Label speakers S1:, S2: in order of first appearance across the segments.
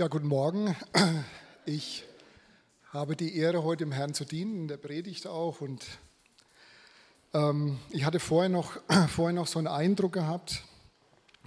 S1: Ja, guten Morgen. Ich habe die Ehre, heute dem Herrn zu dienen, in der Predigt auch. Und ähm, ich hatte vorher noch, vorher noch so einen Eindruck gehabt,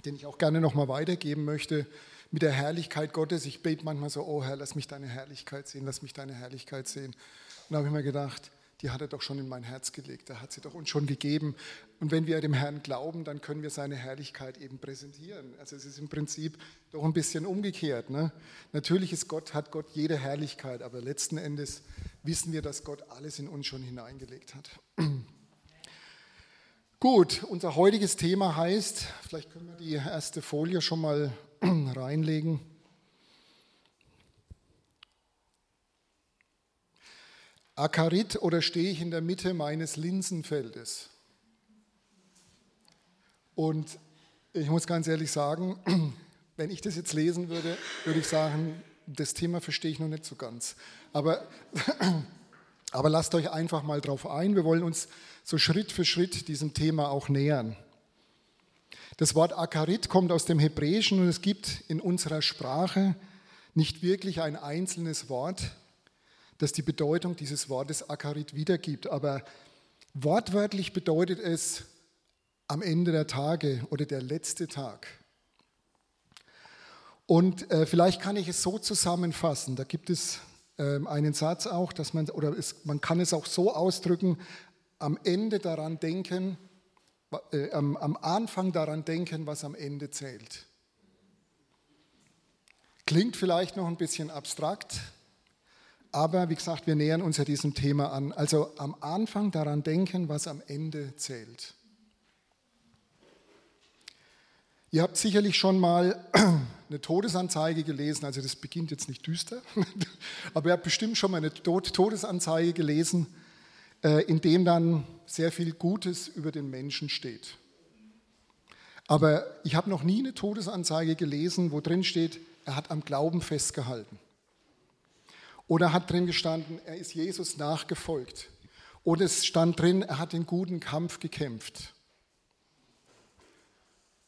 S1: den ich auch gerne nochmal weitergeben möchte, mit der Herrlichkeit Gottes. Ich bete manchmal so, oh Herr, lass mich deine Herrlichkeit sehen, lass mich deine Herrlichkeit sehen. Und da habe ich mir gedacht, die hat er doch schon in mein Herz gelegt, er hat sie doch uns schon gegeben. Und wenn wir dem Herrn glauben, dann können wir seine Herrlichkeit eben präsentieren. Also es ist im Prinzip doch ein bisschen umgekehrt. Ne? Natürlich ist Gott, hat Gott jede Herrlichkeit, aber letzten Endes wissen wir, dass Gott alles in uns schon hineingelegt hat. Gut, unser heutiges Thema heißt, vielleicht können wir die erste Folie schon mal reinlegen. Akarit oder stehe ich in der Mitte meines Linsenfeldes? Und ich muss ganz ehrlich sagen, wenn ich das jetzt lesen würde, würde ich sagen, das Thema verstehe ich noch nicht so ganz. Aber, aber lasst euch einfach mal drauf ein. Wir wollen uns so Schritt für Schritt diesem Thema auch nähern. Das Wort Akarit kommt aus dem Hebräischen und es gibt in unserer Sprache nicht wirklich ein einzelnes Wort, das die Bedeutung dieses Wortes Akarit wiedergibt. Aber wortwörtlich bedeutet es am Ende der Tage oder der letzte Tag. Und äh, vielleicht kann ich es so zusammenfassen. Da gibt es äh, einen Satz auch, dass man, oder es, man kann es auch so ausdrücken, am Ende daran denken, äh, am, am Anfang daran denken, was am Ende zählt. Klingt vielleicht noch ein bisschen abstrakt, aber wie gesagt, wir nähern uns ja diesem Thema an. Also am Anfang daran denken, was am Ende zählt. Ihr habt sicherlich schon mal eine Todesanzeige gelesen, also das beginnt jetzt nicht düster, aber ihr habt bestimmt schon mal eine Todesanzeige gelesen, äh, in dem dann sehr viel Gutes über den Menschen steht. Aber ich habe noch nie eine Todesanzeige gelesen, wo drin steht, er hat am Glauben festgehalten. Oder hat drin gestanden, er ist Jesus nachgefolgt. Oder es stand drin, er hat den guten Kampf gekämpft.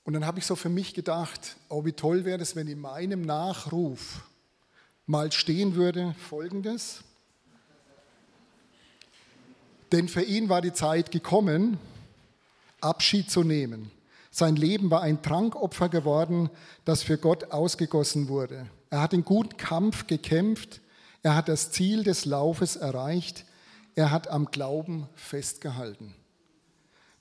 S1: Und dann habe ich so für mich gedacht, oh, wie toll wäre es, wenn in meinem Nachruf mal stehen würde, folgendes. Denn für ihn war die Zeit gekommen, Abschied zu nehmen. Sein Leben war ein Trankopfer geworden, das für Gott ausgegossen wurde. Er hat den guten Kampf gekämpft, er hat das Ziel des Laufes erreicht. Er hat am Glauben festgehalten.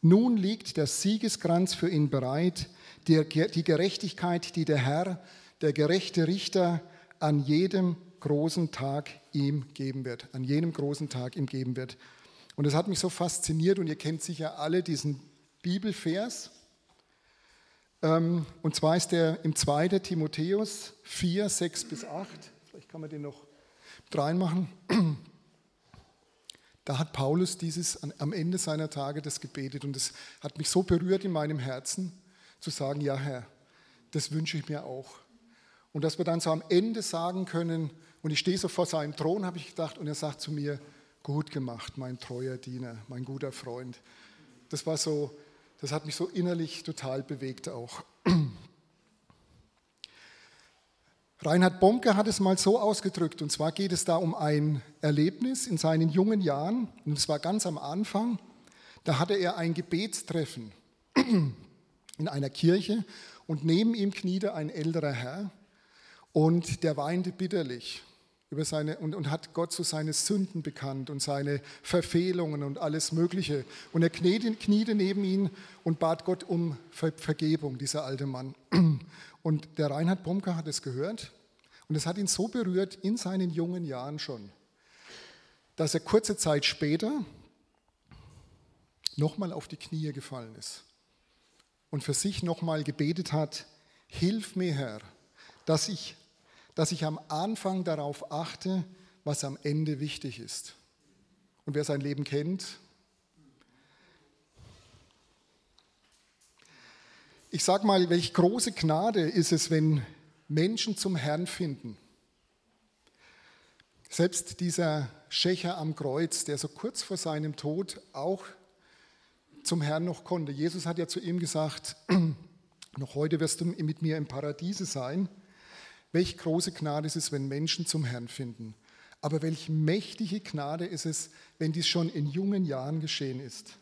S1: Nun liegt der Siegeskranz für ihn bereit, die Gerechtigkeit, die der Herr, der gerechte Richter, an jedem großen Tag ihm geben wird, an jenem großen Tag ihm geben wird. Und das hat mich so fasziniert und ihr kennt sicher alle diesen Bibelvers. Ähm, und zwar ist der im 2. Timotheus 4, 6 bis 8. Vielleicht kann man den noch reinmachen. Da hat Paulus dieses am Ende seiner Tage das gebetet und es hat mich so berührt in meinem Herzen zu sagen, ja Herr, das wünsche ich mir auch. Und dass wir dann so am Ende sagen können, und ich stehe so vor seinem Thron, habe ich gedacht, und er sagt zu mir, gut gemacht, mein treuer Diener, mein guter Freund. Das war so, das hat mich so innerlich total bewegt auch. Reinhard Bonke hat es mal so ausgedrückt, und zwar geht es da um ein Erlebnis in seinen jungen Jahren, und es war ganz am Anfang, da hatte er ein Gebetstreffen in einer Kirche und neben ihm kniete ein älterer Herr und der weinte bitterlich über seine, und, und hat Gott so seine Sünden bekannt und seine Verfehlungen und alles Mögliche. Und er kniete, kniete neben ihn und bat Gott um Ver Vergebung, dieser alte Mann. Und der Reinhard Bomke hat es gehört und es hat ihn so berührt in seinen jungen Jahren schon, dass er kurze Zeit später nochmal auf die Knie gefallen ist und für sich nochmal gebetet hat, hilf mir Herr, dass ich, dass ich am Anfang darauf achte, was am Ende wichtig ist. Und wer sein Leben kennt, Ich sage mal, welch große Gnade ist es, wenn Menschen zum Herrn finden. Selbst dieser Schächer am Kreuz, der so kurz vor seinem Tod auch zum Herrn noch konnte. Jesus hat ja zu ihm gesagt, noch heute wirst du mit mir im Paradiese sein. Welch große Gnade ist es, wenn Menschen zum Herrn finden. Aber welch mächtige Gnade ist es, wenn dies schon in jungen Jahren geschehen ist.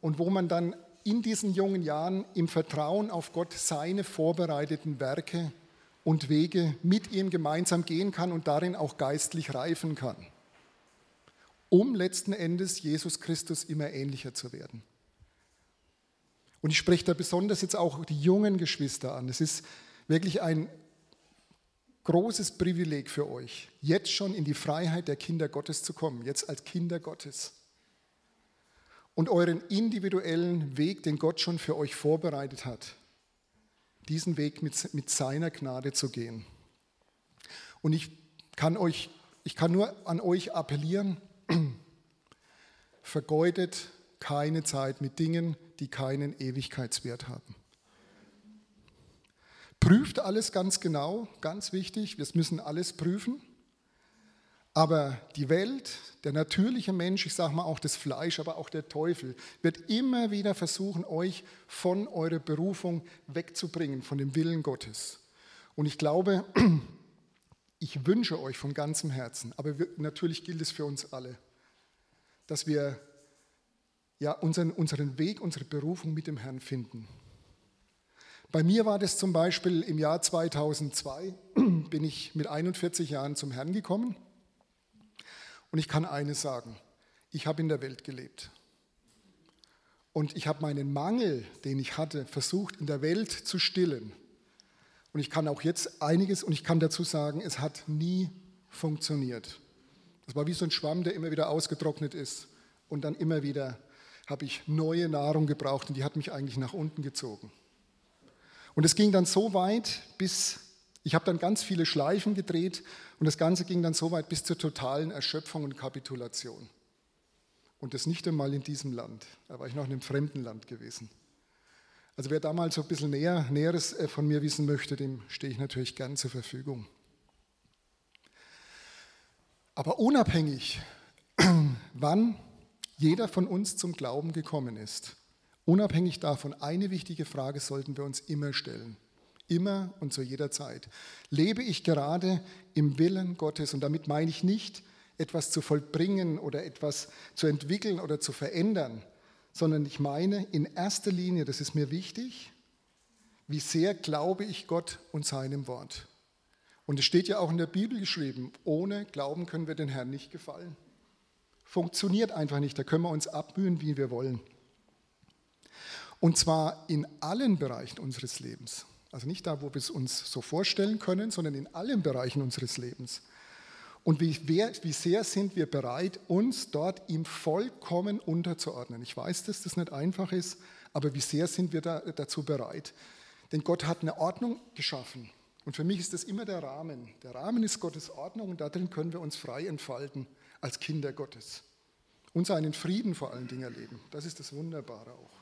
S1: Und wo man dann in diesen jungen Jahren im Vertrauen auf Gott seine vorbereiteten Werke und Wege mit ihm gemeinsam gehen kann und darin auch geistlich reifen kann, um letzten Endes Jesus Christus immer ähnlicher zu werden. Und ich spreche da besonders jetzt auch die jungen Geschwister an. Es ist wirklich ein großes Privileg für euch, jetzt schon in die Freiheit der Kinder Gottes zu kommen, jetzt als Kinder Gottes. Und euren individuellen Weg, den Gott schon für euch vorbereitet hat, diesen Weg mit, mit seiner Gnade zu gehen. Und ich kann, euch, ich kann nur an euch appellieren, vergeudet keine Zeit mit Dingen, die keinen Ewigkeitswert haben. Prüft alles ganz genau, ganz wichtig, wir müssen alles prüfen. Aber die Welt, der natürliche Mensch, ich sage mal auch das Fleisch, aber auch der Teufel, wird immer wieder versuchen, euch von eurer Berufung wegzubringen, von dem Willen Gottes. Und ich glaube, ich wünsche euch von ganzem Herzen, aber natürlich gilt es für uns alle, dass wir ja, unseren, unseren Weg, unsere Berufung mit dem Herrn finden. Bei mir war das zum Beispiel im Jahr 2002, bin ich mit 41 Jahren zum Herrn gekommen. Und ich kann eines sagen, ich habe in der Welt gelebt. Und ich habe meinen Mangel, den ich hatte, versucht in der Welt zu stillen. Und ich kann auch jetzt einiges, und ich kann dazu sagen, es hat nie funktioniert. Das war wie so ein Schwamm, der immer wieder ausgetrocknet ist und dann immer wieder habe ich neue Nahrung gebraucht und die hat mich eigentlich nach unten gezogen. Und es ging dann so weit, bis ich habe dann ganz viele Schleifen gedreht und das Ganze ging dann so weit bis zur totalen Erschöpfung und Kapitulation. Und das nicht einmal in diesem Land. Da war ich noch in einem fremden Land gewesen. Also wer da mal so ein bisschen näher, Näheres äh, von mir wissen möchte, dem stehe ich natürlich gern zur Verfügung. Aber unabhängig, wann jeder von uns zum Glauben gekommen ist. Unabhängig davon, eine wichtige Frage sollten wir uns immer stellen. Immer und zu jeder Zeit. Lebe ich gerade im Willen Gottes? Und damit meine ich nicht, etwas zu vollbringen oder etwas zu entwickeln oder zu verändern, sondern ich meine in erster Linie, das ist mir wichtig, wie sehr glaube ich Gott und seinem Wort. Und es steht ja auch in der Bibel geschrieben, ohne Glauben können wir den Herrn nicht gefallen funktioniert einfach nicht. Da können wir uns abmühen, wie wir wollen. Und zwar in allen Bereichen unseres Lebens. Also nicht da, wo wir es uns so vorstellen können, sondern in allen Bereichen unseres Lebens. Und wie, wer, wie sehr sind wir bereit, uns dort ihm vollkommen unterzuordnen? Ich weiß, dass das nicht einfach ist, aber wie sehr sind wir da, dazu bereit? Denn Gott hat eine Ordnung geschaffen. Und für mich ist das immer der Rahmen. Der Rahmen ist Gottes Ordnung und darin können wir uns frei entfalten als Kinder Gottes und seinen Frieden vor allen Dingen erleben. Das ist das Wunderbare auch.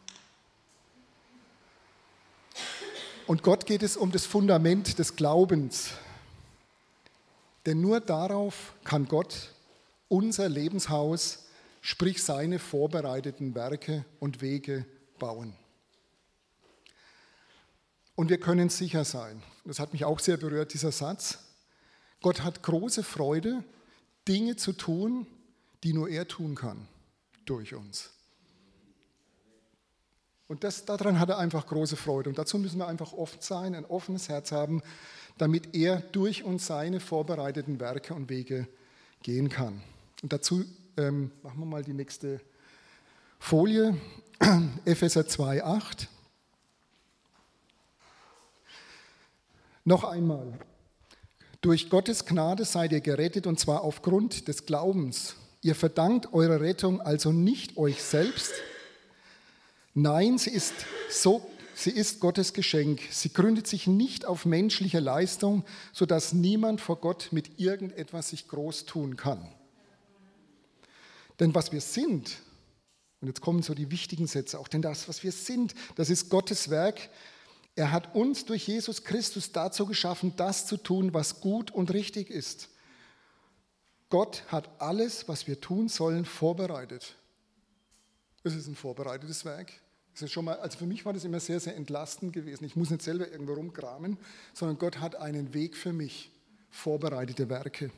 S1: Und Gott geht es um das Fundament des Glaubens. Denn nur darauf kann Gott unser Lebenshaus, sprich seine vorbereiteten Werke und Wege bauen. Und wir können sicher sein, das hat mich auch sehr berührt, dieser Satz, Gott hat große Freude Dinge zu tun, die nur er tun kann, durch uns. Und das, daran hat er einfach große Freude. Und dazu müssen wir einfach offen sein, ein offenes Herz haben, damit er durch uns seine vorbereiteten Werke und Wege gehen kann. Und dazu ähm, machen wir mal die nächste Folie, Epheser 2,8. Noch einmal, durch Gottes Gnade seid ihr gerettet und zwar aufgrund des Glaubens. Ihr verdankt eure Rettung also nicht euch selbst. Nein, sie ist, so, sie ist Gottes Geschenk. Sie gründet sich nicht auf menschliche Leistung, sodass niemand vor Gott mit irgendetwas sich groß tun kann. Denn was wir sind, und jetzt kommen so die wichtigen Sätze auch, denn das, was wir sind, das ist Gottes Werk, er hat uns durch Jesus Christus dazu geschaffen, das zu tun, was gut und richtig ist. Gott hat alles, was wir tun sollen, vorbereitet. Es ist ein vorbereitetes Werk. Das schon mal, also für mich war das immer sehr, sehr entlastend gewesen. Ich muss nicht selber irgendwo rumkramen, sondern Gott hat einen Weg für mich, vorbereitete Werke.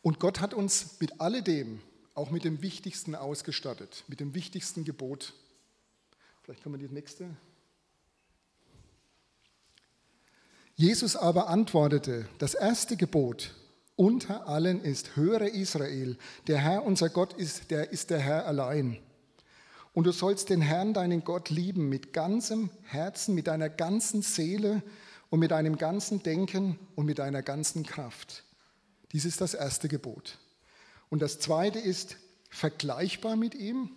S1: Und Gott hat uns mit alledem, auch mit dem Wichtigsten ausgestattet, mit dem wichtigsten Gebot. Vielleicht können wir die nächste. Jesus aber antwortete, das erste Gebot unter allen ist, höre Israel, der Herr unser Gott ist, der ist der Herr allein. Und du sollst den Herrn, deinen Gott, lieben mit ganzem Herzen, mit deiner ganzen Seele und mit deinem ganzen Denken und mit deiner ganzen Kraft. Dies ist das erste Gebot. Und das zweite ist vergleichbar mit ihm.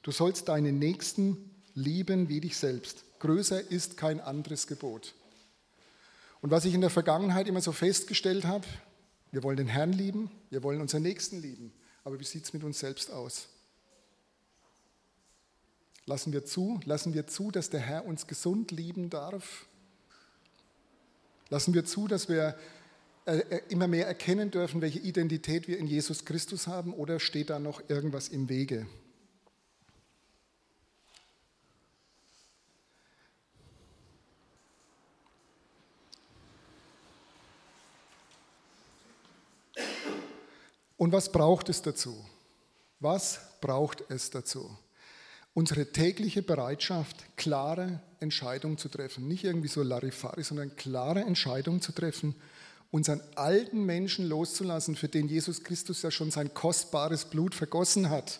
S1: Du sollst deinen Nächsten lieben wie dich selbst. Größer ist kein anderes Gebot. Und was ich in der Vergangenheit immer so festgestellt habe, wir wollen den Herrn lieben, wir wollen unseren Nächsten lieben. Aber wie sieht es mit uns selbst aus? Lassen wir zu, lassen wir zu, dass der Herr uns gesund lieben darf? Lassen wir zu, dass wir äh, äh, immer mehr erkennen dürfen, welche Identität wir in Jesus Christus haben, oder steht da noch irgendwas im Wege? Und was braucht es dazu? Was braucht es dazu? Unsere tägliche Bereitschaft, klare Entscheidungen zu treffen. Nicht irgendwie so Larifari, sondern klare Entscheidungen zu treffen, unseren alten Menschen loszulassen, für den Jesus Christus ja schon sein kostbares Blut vergossen hat,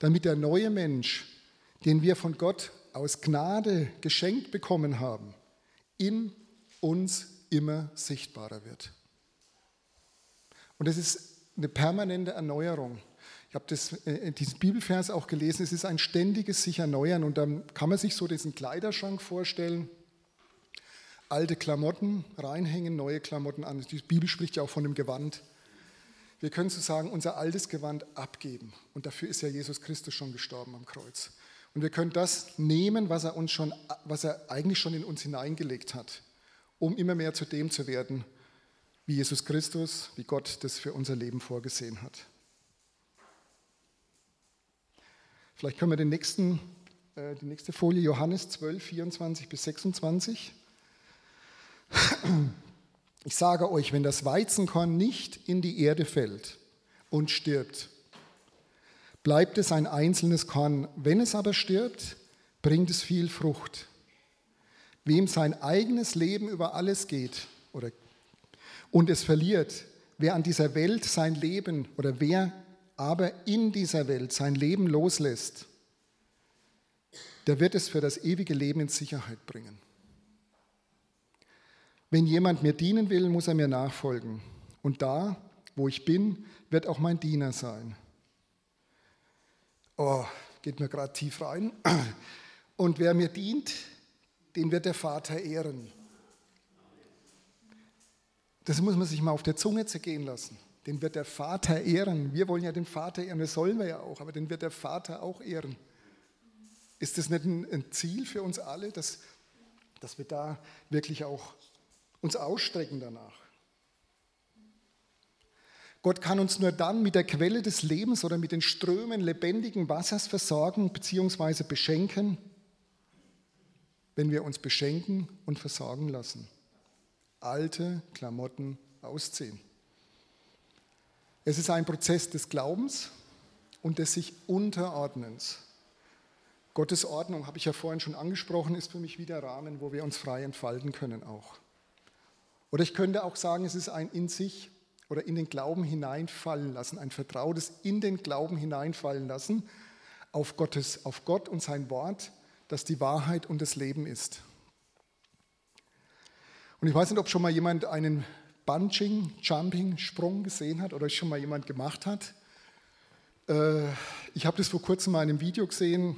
S1: damit der neue Mensch, den wir von Gott aus Gnade geschenkt bekommen haben, in uns immer sichtbarer wird. Und es ist eine permanente Erneuerung. Ich habe das, äh, diesen Bibelvers auch gelesen, es ist ein ständiges sich erneuern und dann kann man sich so diesen Kleiderschrank vorstellen, alte Klamotten reinhängen, neue Klamotten an. Die Bibel spricht ja auch von dem Gewand. Wir können sozusagen unser altes Gewand abgeben und dafür ist ja Jesus Christus schon gestorben am Kreuz. Und wir können das nehmen, was er uns schon, was er eigentlich schon in uns hineingelegt hat, um immer mehr zu dem zu werden, wie Jesus Christus, wie Gott das für unser Leben vorgesehen hat. Vielleicht können wir den nächsten, äh, die nächste Folie, Johannes 12, 24 bis 26. Ich sage euch, wenn das Weizenkorn nicht in die Erde fällt und stirbt, bleibt es ein einzelnes Korn. Wenn es aber stirbt, bringt es viel Frucht. Wem sein eigenes Leben über alles geht oder und es verliert. Wer an dieser Welt sein Leben oder wer aber in dieser Welt sein Leben loslässt, der wird es für das ewige Leben in Sicherheit bringen. Wenn jemand mir dienen will, muss er mir nachfolgen. Und da, wo ich bin, wird auch mein Diener sein. Oh, geht mir gerade tief rein. Und wer mir dient, den wird der Vater ehren. Das muss man sich mal auf der Zunge zergehen lassen. Den wird der Vater ehren. Wir wollen ja den Vater ehren, das sollen wir ja auch, aber den wird der Vater auch ehren. Ist das nicht ein Ziel für uns alle, dass, dass wir da wirklich auch uns ausstrecken danach? Gott kann uns nur dann mit der Quelle des Lebens oder mit den Strömen lebendigen Wassers versorgen bzw. beschenken, wenn wir uns beschenken und versorgen lassen alte Klamotten ausziehen. Es ist ein Prozess des Glaubens und des sich Unterordnens. Gottes Ordnung, habe ich ja vorhin schon angesprochen, ist für mich wie der Rahmen, wo wir uns frei entfalten können auch. Oder ich könnte auch sagen, es ist ein in sich oder in den Glauben hineinfallen lassen, ein vertrautes in den Glauben hineinfallen lassen auf, Gottes, auf Gott und sein Wort, das die Wahrheit und das Leben ist. Und ich weiß nicht, ob schon mal jemand einen Bunching, Jumping, Sprung gesehen hat oder schon mal jemand gemacht hat. Äh, ich habe das vor kurzem mal in einem Video gesehen.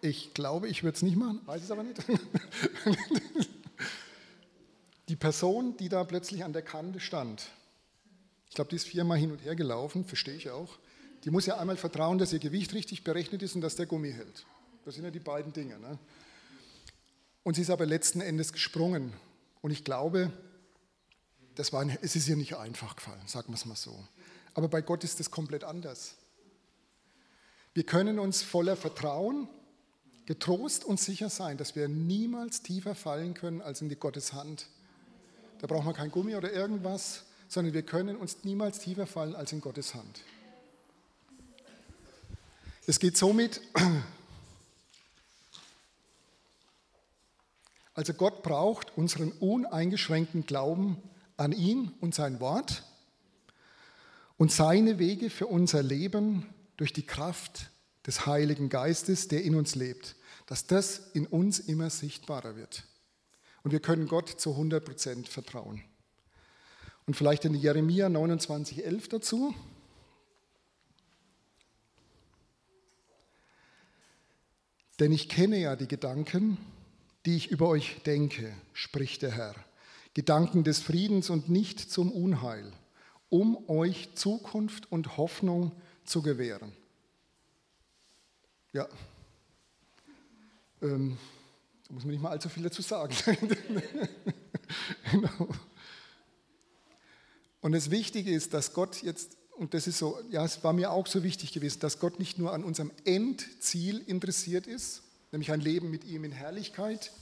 S1: Ich glaube, ich würde es nicht machen, weiß es aber nicht. Die Person, die da plötzlich an der Kante stand, ich glaube, die ist viermal hin und her gelaufen, verstehe ich auch. Die muss ja einmal vertrauen, dass ihr Gewicht richtig berechnet ist und dass der Gummi hält. Das sind ja die beiden Dinge. Ne? Und sie ist aber letzten Endes gesprungen. Und ich glaube, das war, es ist ihr nicht einfach gefallen, sagen wir es mal so. Aber bei Gott ist es komplett anders. Wir können uns voller Vertrauen, getrost und sicher sein, dass wir niemals tiefer fallen können als in die Gottes Hand. Da braucht man kein Gummi oder irgendwas, sondern wir können uns niemals tiefer fallen als in Gottes Hand. Es geht somit, also Gott braucht unseren uneingeschränkten Glauben an ihn und sein Wort und seine Wege für unser Leben durch die Kraft des Heiligen Geistes, der in uns lebt, dass das in uns immer sichtbarer wird. Und wir können Gott zu 100 Prozent vertrauen. Und vielleicht in Jeremia 29,11 dazu. Denn ich kenne ja die Gedanken, die ich über euch denke, spricht der Herr. Gedanken des Friedens und nicht zum Unheil, um euch Zukunft und Hoffnung zu gewähren. Ja, ähm, da muss man nicht mal allzu viel dazu sagen. genau. Und das Wichtige ist, dass Gott jetzt, und das ist so, ja, es war mir auch so wichtig gewesen, dass Gott nicht nur an unserem Endziel interessiert ist, nämlich ein Leben mit ihm in Herrlichkeit,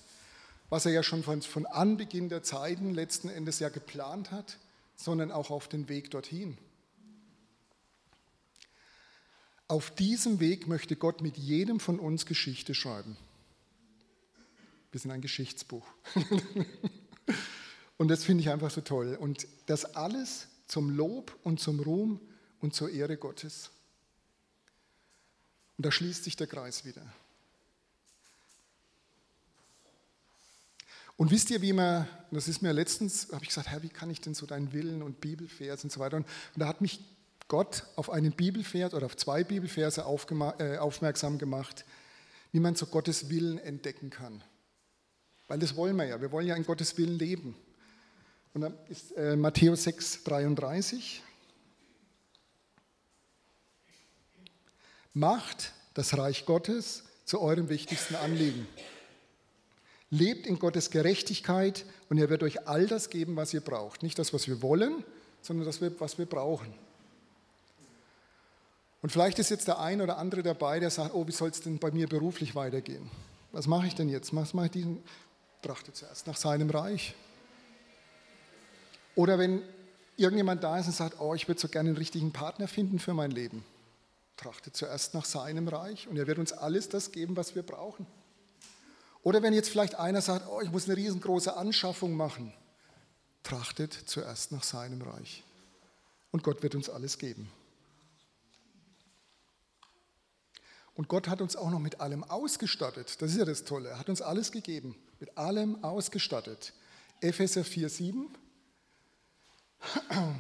S1: was er ja schon von, von Anbeginn der Zeiten letzten Endes ja geplant hat, sondern auch auf den Weg dorthin. Auf diesem Weg möchte Gott mit jedem von uns Geschichte schreiben. Wir sind ein Geschichtsbuch. und das finde ich einfach so toll. Und das alles zum Lob und zum Ruhm und zur Ehre Gottes. Und da schließt sich der Kreis wieder. Und wisst ihr, wie man, das ist mir letztens, habe ich gesagt, Herr, wie kann ich denn so deinen Willen und Bibelvers und so weiter. Und, da hat mich Gott auf einen Bibelvers oder auf zwei Bibelverse äh, aufmerksam gemacht, wie man so Gottes Willen entdecken kann. Weil das wollen wir ja. Wir wollen ja in Gottes Willen leben. Und dann ist äh, Matthäus 6, 33. Macht das Reich Gottes zu eurem wichtigsten Anliegen. Lebt in Gottes Gerechtigkeit und er wird euch all das geben, was ihr braucht. Nicht das, was wir wollen, sondern das, was wir brauchen. Und vielleicht ist jetzt der ein oder andere dabei, der sagt, oh, wie soll es denn bei mir beruflich weitergehen? Was mache ich denn jetzt? Was mache ich diesen? Trachte zuerst nach seinem Reich. Oder wenn irgendjemand da ist und sagt, oh, ich würde so gerne einen richtigen Partner finden für mein Leben. Trachte zuerst nach seinem Reich und er wird uns alles das geben, was wir brauchen. Oder wenn jetzt vielleicht einer sagt, oh, ich muss eine riesengroße Anschaffung machen, trachtet zuerst nach seinem Reich. Und Gott wird uns alles geben. Und Gott hat uns auch noch mit allem ausgestattet. Das ist ja das Tolle. Er hat uns alles gegeben, mit allem ausgestattet. Epheser 4, 7.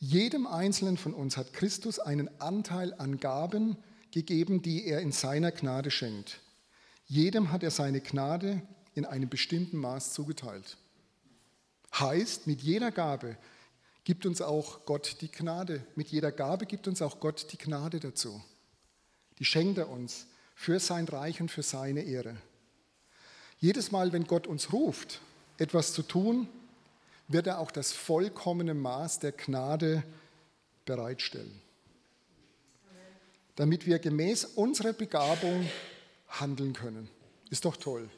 S1: Jedem Einzelnen von uns hat Christus einen Anteil an Gaben gegeben, die er in seiner Gnade schenkt. Jedem hat er seine Gnade in einem bestimmten Maß zugeteilt. Heißt, mit jeder Gabe gibt uns auch Gott die Gnade. Mit jeder Gabe gibt uns auch Gott die Gnade dazu. Die schenkt er uns für sein Reich und für seine Ehre. Jedes Mal, wenn Gott uns ruft, etwas zu tun, wird er auch das vollkommene Maß der Gnade bereitstellen, damit wir gemäß unserer Begabung handeln können. Ist doch toll.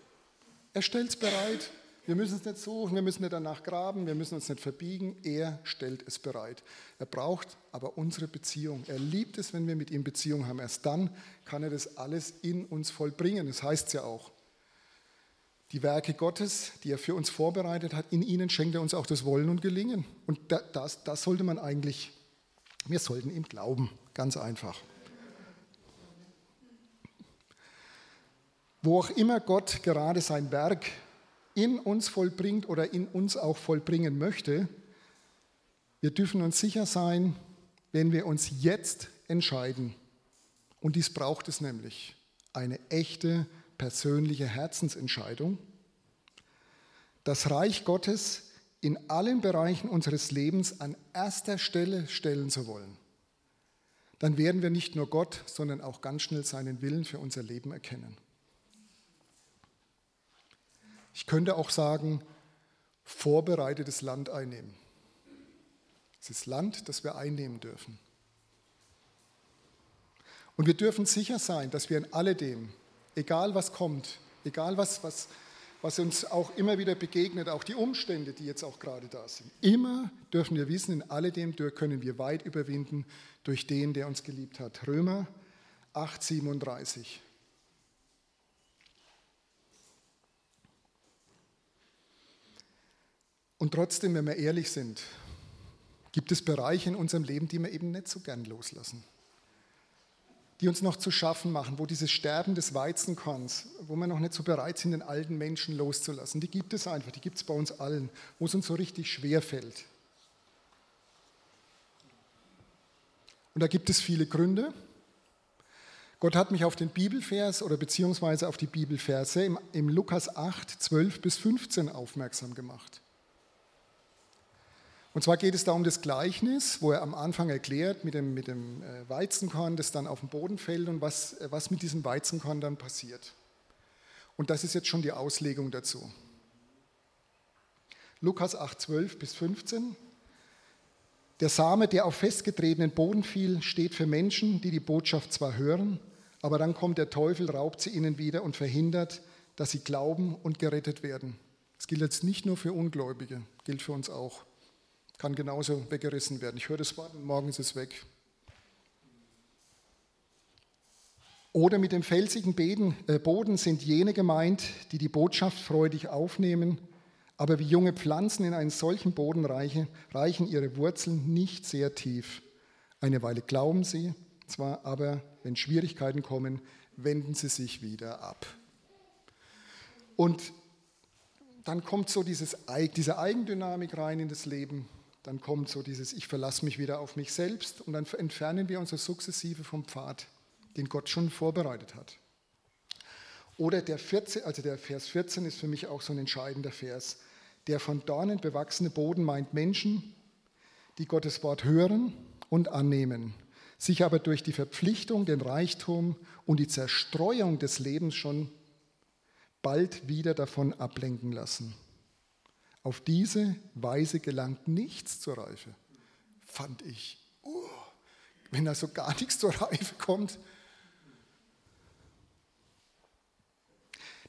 S1: Er stellt es bereit. Wir müssen es nicht suchen, wir müssen nicht danach graben, wir müssen uns nicht verbiegen. Er stellt es bereit. Er braucht aber unsere Beziehung. Er liebt es, wenn wir mit ihm Beziehung haben. Erst dann kann er das alles in uns vollbringen. Das heißt es ja auch. Die Werke Gottes, die er für uns vorbereitet hat, in ihnen schenkt er uns auch das Wollen und Gelingen. Und das, das sollte man eigentlich, wir sollten ihm glauben. Ganz einfach. Wo auch immer Gott gerade sein Werk in uns vollbringt oder in uns auch vollbringen möchte, wir dürfen uns sicher sein, wenn wir uns jetzt entscheiden, und dies braucht es nämlich, eine echte persönliche Herzensentscheidung, das Reich Gottes in allen Bereichen unseres Lebens an erster Stelle stellen zu wollen, dann werden wir nicht nur Gott, sondern auch ganz schnell seinen Willen für unser Leben erkennen. Ich könnte auch sagen, vorbereitetes Land einnehmen. Es ist Land, das wir einnehmen dürfen. Und wir dürfen sicher sein, dass wir in alledem, egal was kommt, egal was, was, was uns auch immer wieder begegnet, auch die Umstände, die jetzt auch gerade da sind, immer dürfen wir wissen, in alledem können wir weit überwinden durch den, der uns geliebt hat. Römer 8, 37. Und trotzdem, wenn wir ehrlich sind, gibt es Bereiche in unserem Leben, die wir eben nicht so gern loslassen die uns noch zu schaffen machen, wo dieses Sterben des Weizenkorns, wo wir noch nicht so bereit sind, den alten Menschen loszulassen, die gibt es einfach, die gibt es bei uns allen, wo es uns so richtig schwer fällt. Und da gibt es viele Gründe. Gott hat mich auf den Bibelvers oder beziehungsweise auf die Bibelverse im, im Lukas 8, 12 bis 15 aufmerksam gemacht. Und zwar geht es da um das Gleichnis, wo er am Anfang erklärt mit dem, mit dem äh, Weizenkorn, das dann auf den Boden fällt und was, äh, was mit diesem Weizenkorn dann passiert. Und das ist jetzt schon die Auslegung dazu. Lukas 8, 12 bis 15. Der Same, der auf festgetretenen Boden fiel, steht für Menschen, die die Botschaft zwar hören, aber dann kommt der Teufel, raubt sie ihnen wieder und verhindert, dass sie glauben und gerettet werden. Das gilt jetzt nicht nur für Ungläubige, gilt für uns auch kann genauso weggerissen werden. Ich höre das Wort und morgen ist es weg. Oder mit dem felsigen äh, Boden sind jene gemeint, die die Botschaft freudig aufnehmen, aber wie junge Pflanzen in einen solchen Boden reichen, reichen ihre Wurzeln nicht sehr tief. Eine Weile glauben sie, zwar aber, wenn Schwierigkeiten kommen, wenden sie sich wieder ab. Und dann kommt so dieses, diese Eigendynamik rein in das Leben dann kommt so dieses Ich verlasse mich wieder auf mich selbst und dann entfernen wir uns so sukzessive vom Pfad, den Gott schon vorbereitet hat. Oder der, 14, also der Vers 14 ist für mich auch so ein entscheidender Vers. Der von Dornen bewachsene Boden meint Menschen, die Gottes Wort hören und annehmen, sich aber durch die Verpflichtung, den Reichtum und die Zerstreuung des Lebens schon bald wieder davon ablenken lassen. Auf diese Weise gelangt nichts zur Reife, fand ich. Oh, wenn da so gar nichts zur Reife kommt.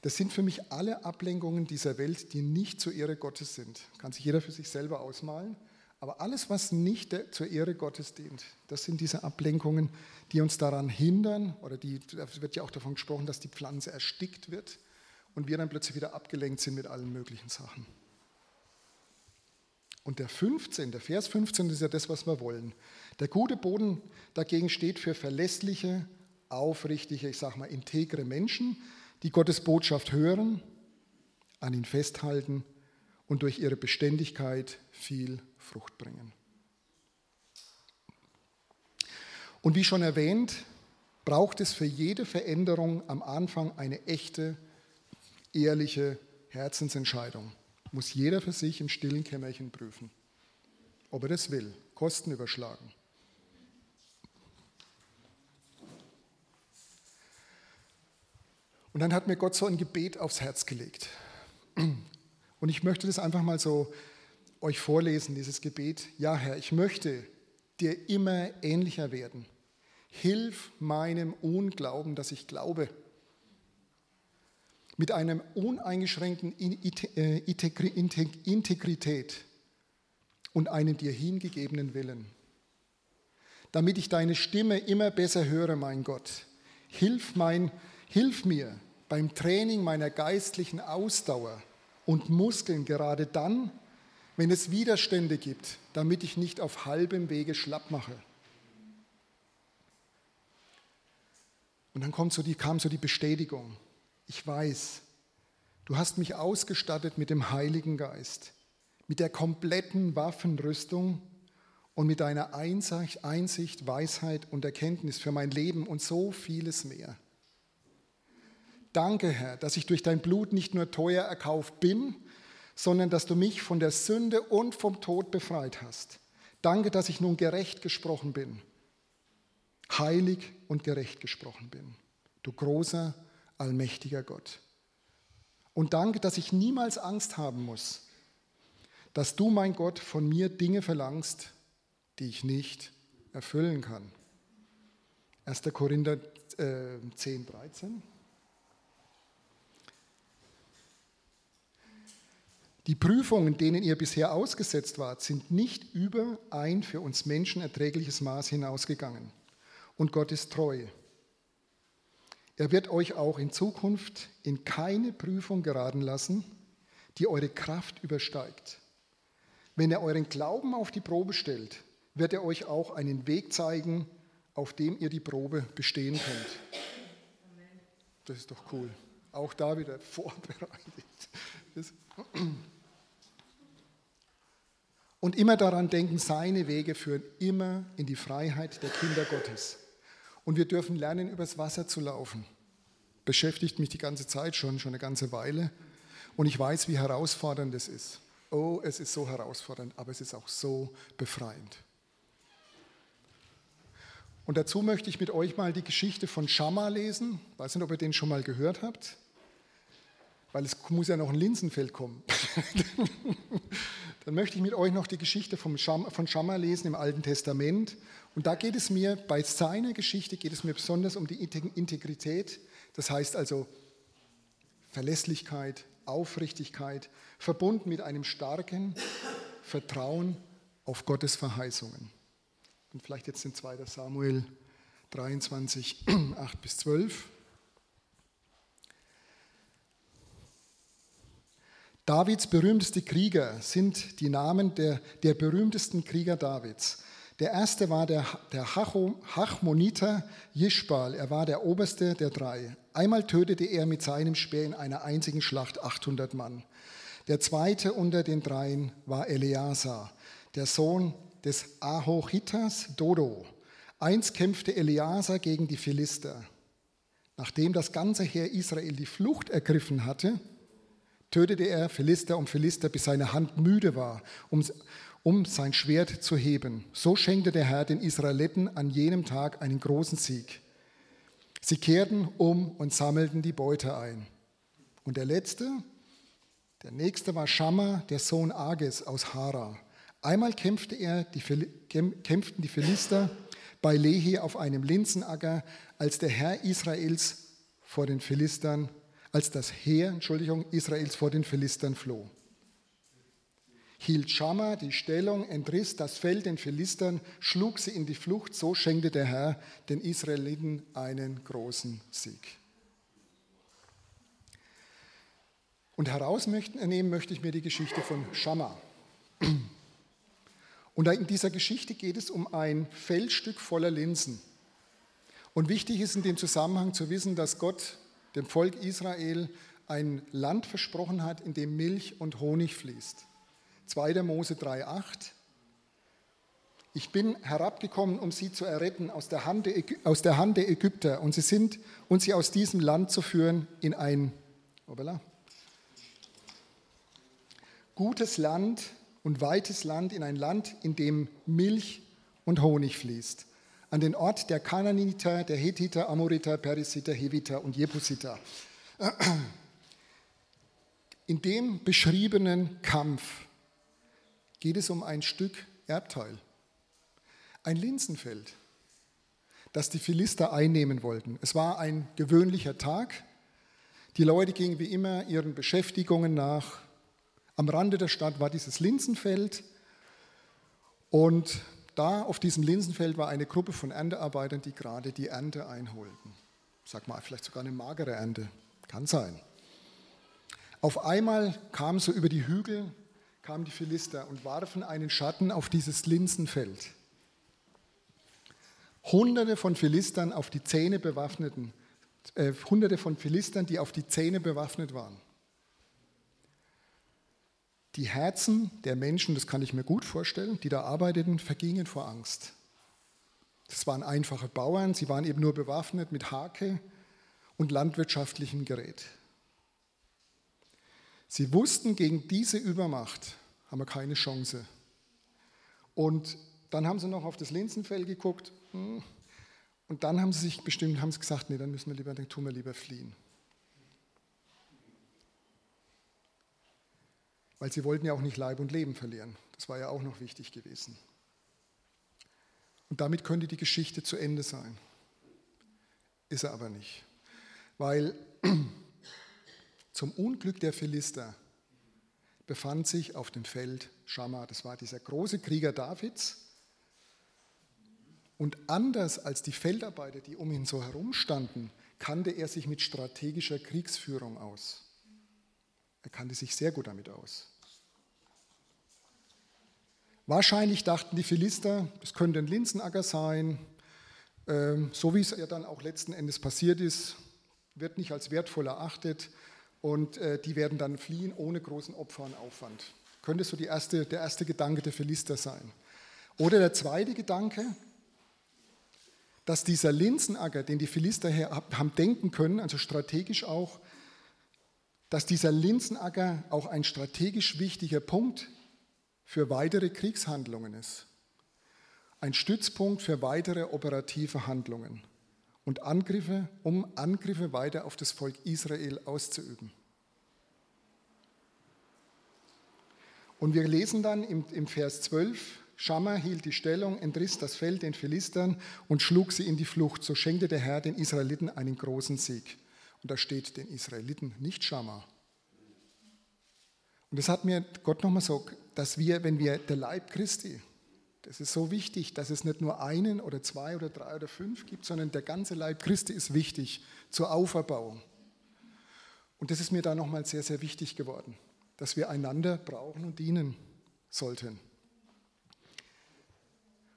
S1: Das sind für mich alle Ablenkungen dieser Welt, die nicht zur Ehre Gottes sind. Kann sich jeder für sich selber ausmalen. Aber alles, was nicht zur Ehre Gottes dient, das sind diese Ablenkungen, die uns daran hindern, oder die, da wird ja auch davon gesprochen, dass die Pflanze erstickt wird und wir dann plötzlich wieder abgelenkt sind mit allen möglichen Sachen. Und der 15, der Vers 15 ist ja das, was wir wollen. Der gute Boden dagegen steht für verlässliche, aufrichtige, ich sage mal integre Menschen, die Gottes Botschaft hören, an ihn festhalten und durch ihre Beständigkeit viel Frucht bringen. Und wie schon erwähnt, braucht es für jede Veränderung am Anfang eine echte, ehrliche Herzensentscheidung muss jeder für sich im stillen Kämmerchen prüfen, ob er das will, Kosten überschlagen. Und dann hat mir Gott so ein Gebet aufs Herz gelegt. Und ich möchte das einfach mal so euch vorlesen, dieses Gebet. Ja, Herr, ich möchte dir immer ähnlicher werden. Hilf meinem Unglauben, dass ich glaube mit einer uneingeschränkten äh, Integrität und einem dir hingegebenen Willen. Damit ich deine Stimme immer besser höre, mein Gott. Hilf, mein, hilf mir beim Training meiner geistlichen Ausdauer und Muskeln gerade dann, wenn es Widerstände gibt, damit ich nicht auf halbem Wege schlapp mache. Und dann kommt so die, kam so die Bestätigung ich weiß, du hast mich ausgestattet mit dem Heiligen Geist, mit der kompletten Waffenrüstung und mit deiner Einsicht, Weisheit und Erkenntnis für mein Leben und so vieles mehr. Danke, Herr, dass ich durch dein Blut nicht nur teuer erkauft bin, sondern dass du mich von der Sünde und vom Tod befreit hast. Danke, dass ich nun gerecht gesprochen bin, heilig und gerecht gesprochen bin. Du großer allmächtiger Gott. Und danke, dass ich niemals Angst haben muss, dass du, mein Gott, von mir Dinge verlangst, die ich nicht erfüllen kann. 1. Korinther äh, 10, 13. Die Prüfungen, denen ihr bisher ausgesetzt wart, sind nicht über ein für uns Menschen erträgliches Maß hinausgegangen. Und Gott ist treu. Er wird euch auch in Zukunft in keine Prüfung geraten lassen, die eure Kraft übersteigt. Wenn er euren Glauben auf die Probe stellt, wird er euch auch einen Weg zeigen, auf dem ihr die Probe bestehen könnt. Das ist doch cool. Auch da wieder vorbereitet. Und immer daran denken, seine Wege führen immer in die Freiheit der Kinder Gottes. Und wir dürfen lernen, übers Wasser zu laufen. Beschäftigt mich die ganze Zeit schon, schon eine ganze Weile. Und ich weiß, wie herausfordernd es ist. Oh, es ist so herausfordernd, aber es ist auch so befreiend. Und dazu möchte ich mit euch mal die Geschichte von Schamma lesen. Ich weiß nicht, ob ihr den schon mal gehört habt, weil es muss ja noch ein Linsenfeld kommen. Dann möchte ich mit euch noch die Geschichte von Schamma lesen im Alten Testament. Und da geht es mir, bei seiner Geschichte geht es mir besonders um die Integrität. Das heißt also Verlässlichkeit, Aufrichtigkeit, verbunden mit einem starken Vertrauen auf Gottes Verheißungen. Und vielleicht jetzt in 2. Samuel 23, 8 bis 12. Davids berühmteste Krieger sind die Namen der, der berühmtesten Krieger Davids. Der erste war der, der Hachmoniter Jischbal. Er war der oberste der drei. Einmal tötete er mit seinem Speer in einer einzigen Schlacht 800 Mann. Der zweite unter den dreien war Eleazar, der Sohn des Ahochitas Dodo. Einst kämpfte Eleazar gegen die Philister. Nachdem das ganze Heer Israel die Flucht ergriffen hatte, tötete er Philister um Philister, bis seine Hand müde war, um, um sein Schwert zu heben. So schenkte der Herr den Israeliten an jenem Tag einen großen Sieg. Sie kehrten um und sammelten die Beute ein. Und der letzte, der nächste war Schammer, der Sohn Ages aus Hara. Einmal kämpfte er, die, kämpften die Philister bei Lehi auf einem Linsenacker, als der Herr Israels vor den Philistern, als das Heer, Entschuldigung, Israels vor den Philistern floh. Hielt Schammer die Stellung, entriss das Feld den Philistern, schlug sie in die Flucht, so schenkte der Herr den Israeliten einen großen Sieg. Und herausnehmen möchte ich mir die Geschichte von Schammer. Und in dieser Geschichte geht es um ein Feldstück voller Linsen. Und wichtig ist in dem Zusammenhang zu wissen, dass Gott dem Volk Israel ein Land versprochen hat, in dem Milch und Honig fließt. 2. Mose 3,8. Ich bin herabgekommen, um sie zu erretten aus der, Hand der, aus der Hand der Ägypter und sie sind und sie aus diesem Land zu führen in ein obala, gutes Land, und weites Land, in ein Land, in dem Milch und Honig fließt. An den Ort der Kananiter, der Hethiter, Amoriter, Perisiter, Heviter und Jebusiter. In dem beschriebenen Kampf geht es um ein Stück Erbteil, ein Linsenfeld, das die Philister einnehmen wollten. Es war ein gewöhnlicher Tag. Die Leute gingen wie immer ihren Beschäftigungen nach. Am Rande der Stadt war dieses Linsenfeld und da auf diesem Linsenfeld war eine Gruppe von Erntearbeitern, die gerade die Ernte einholten. Sag mal, vielleicht sogar eine magere Ernte. Kann sein. Auf einmal kamen so über die Hügel, kamen die Philister und warfen einen Schatten auf dieses Linsenfeld. Hunderte von Philistern auf die Zähne bewaffneten, äh, hunderte von Philistern, die auf die Zähne bewaffnet waren. Die Herzen der Menschen, das kann ich mir gut vorstellen, die da arbeiteten, vergingen vor Angst. Das waren einfache Bauern, sie waren eben nur bewaffnet mit Hake und landwirtschaftlichem Gerät. Sie wussten, gegen diese Übermacht haben wir keine Chance. Und dann haben sie noch auf das Linsenfell geguckt hm, und dann haben sie sich bestimmt, haben sie gesagt, nee, dann müssen wir lieber, dann tun wir lieber fliehen. Weil sie wollten ja auch nicht Leib und Leben verlieren. Das war ja auch noch wichtig gewesen. Und damit könnte die Geschichte zu Ende sein. Ist er aber nicht. Weil zum Unglück der Philister befand sich auf dem Feld Schamma. Das war dieser große Krieger Davids. Und anders als die Feldarbeiter, die um ihn so herumstanden, kannte er sich mit strategischer Kriegsführung aus. Er kannte sich sehr gut damit aus. Wahrscheinlich dachten die Philister, es könnte ein Linsenacker sein, ähm, so wie es ja dann auch letzten Endes passiert ist, wird nicht als wertvoll erachtet und äh, die werden dann fliehen ohne großen Opfer und Aufwand. Könnte so erste, der erste Gedanke der Philister sein. Oder der zweite Gedanke, dass dieser Linsenacker, den die Philister haben denken können, also strategisch auch, dass dieser Linsenacker auch ein strategisch wichtiger Punkt für weitere Kriegshandlungen ist. Ein Stützpunkt für weitere operative Handlungen und Angriffe, um Angriffe weiter auf das Volk Israel auszuüben. Und wir lesen dann im, im Vers 12, Schammer hielt die Stellung, entriss das Feld den Philistern und schlug sie in die Flucht. So schenkte der Herr den Israeliten einen großen Sieg. Und da steht den Israeliten nicht Schammer. Und das hat mir Gott nochmal so, dass wir, wenn wir der Leib Christi, das ist so wichtig, dass es nicht nur einen oder zwei oder drei oder fünf gibt, sondern der ganze Leib Christi ist wichtig zur Auferbauung. Und das ist mir da nochmal sehr, sehr wichtig geworden, dass wir einander brauchen und dienen sollten.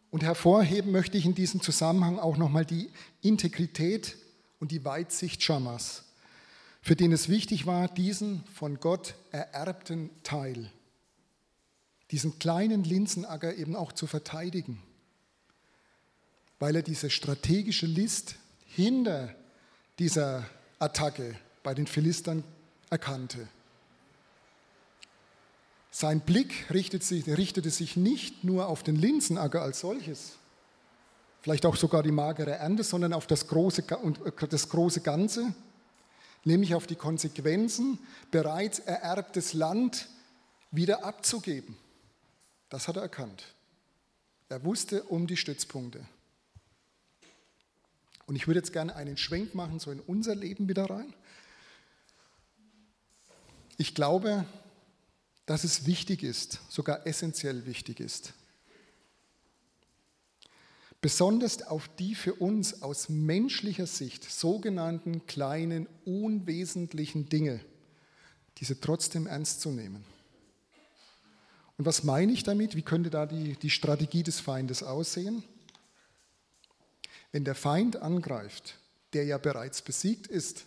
S1: Und hervorheben möchte ich in diesem Zusammenhang auch nochmal die Integrität und die Weitsicht Schamas, für den es wichtig war, diesen von Gott ererbten Teil, diesen kleinen Linsenacker eben auch zu verteidigen, weil er diese strategische List hinter dieser Attacke bei den Philistern erkannte. Sein Blick richtete sich nicht nur auf den Linsenacker als solches, vielleicht auch sogar die magere Ernte, sondern auf das große, das große Ganze, nämlich auf die Konsequenzen, bereits ererbtes Land wieder abzugeben. Das hat er erkannt. Er wusste um die Stützpunkte. Und ich würde jetzt gerne einen Schwenk machen, so in unser Leben wieder rein. Ich glaube, dass es wichtig ist, sogar essentiell wichtig ist. Besonders auf die für uns aus menschlicher Sicht sogenannten kleinen, unwesentlichen Dinge, diese trotzdem ernst zu nehmen. Und was meine ich damit? Wie könnte da die, die Strategie des Feindes aussehen? Wenn der Feind angreift, der ja bereits besiegt ist,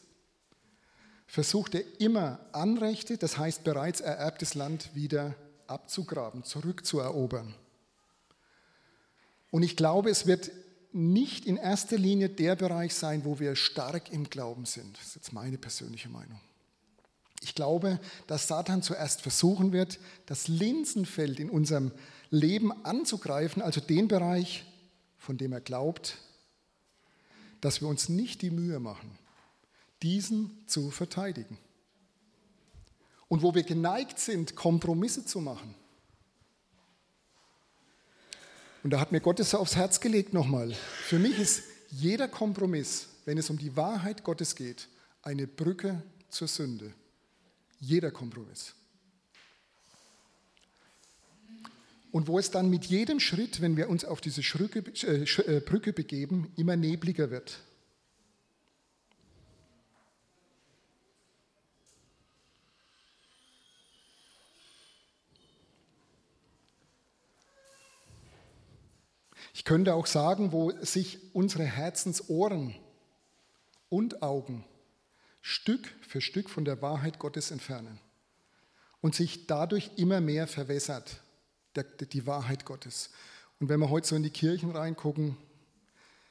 S1: versucht er immer Anrechte, das heißt bereits ererbtes Land wieder abzugraben, zurückzuerobern. Und ich glaube, es wird nicht in erster Linie der Bereich sein, wo wir stark im Glauben sind. Das ist jetzt meine persönliche Meinung. Ich glaube, dass Satan zuerst versuchen wird, das Linsenfeld in unserem Leben anzugreifen, also den Bereich, von dem er glaubt, dass wir uns nicht die Mühe machen, diesen zu verteidigen. Und wo wir geneigt sind, Kompromisse zu machen. Und da hat mir Gott es aufs Herz gelegt nochmal. Für mich ist jeder Kompromiss, wenn es um die Wahrheit Gottes geht, eine Brücke zur Sünde. Jeder Kompromiss. Und wo es dann mit jedem Schritt, wenn wir uns auf diese äh, äh, Brücke begeben, immer nebliger wird. Ich könnte auch sagen, wo sich unsere Herzensohren und Augen Stück für Stück von der Wahrheit Gottes entfernen und sich dadurch immer mehr verwässert, die Wahrheit Gottes. Und wenn wir heute so in die Kirchen reingucken,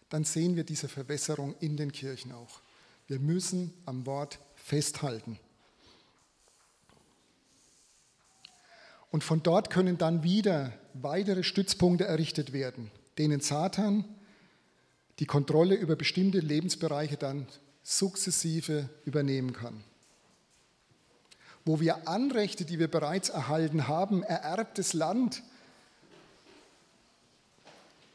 S1: dann sehen wir diese Verwässerung in den Kirchen auch. Wir müssen am Wort festhalten. Und von dort können dann wieder weitere Stützpunkte errichtet werden denen Satan die Kontrolle über bestimmte Lebensbereiche dann sukzessive übernehmen kann. Wo wir Anrechte, die wir bereits erhalten haben, ererbtes Land,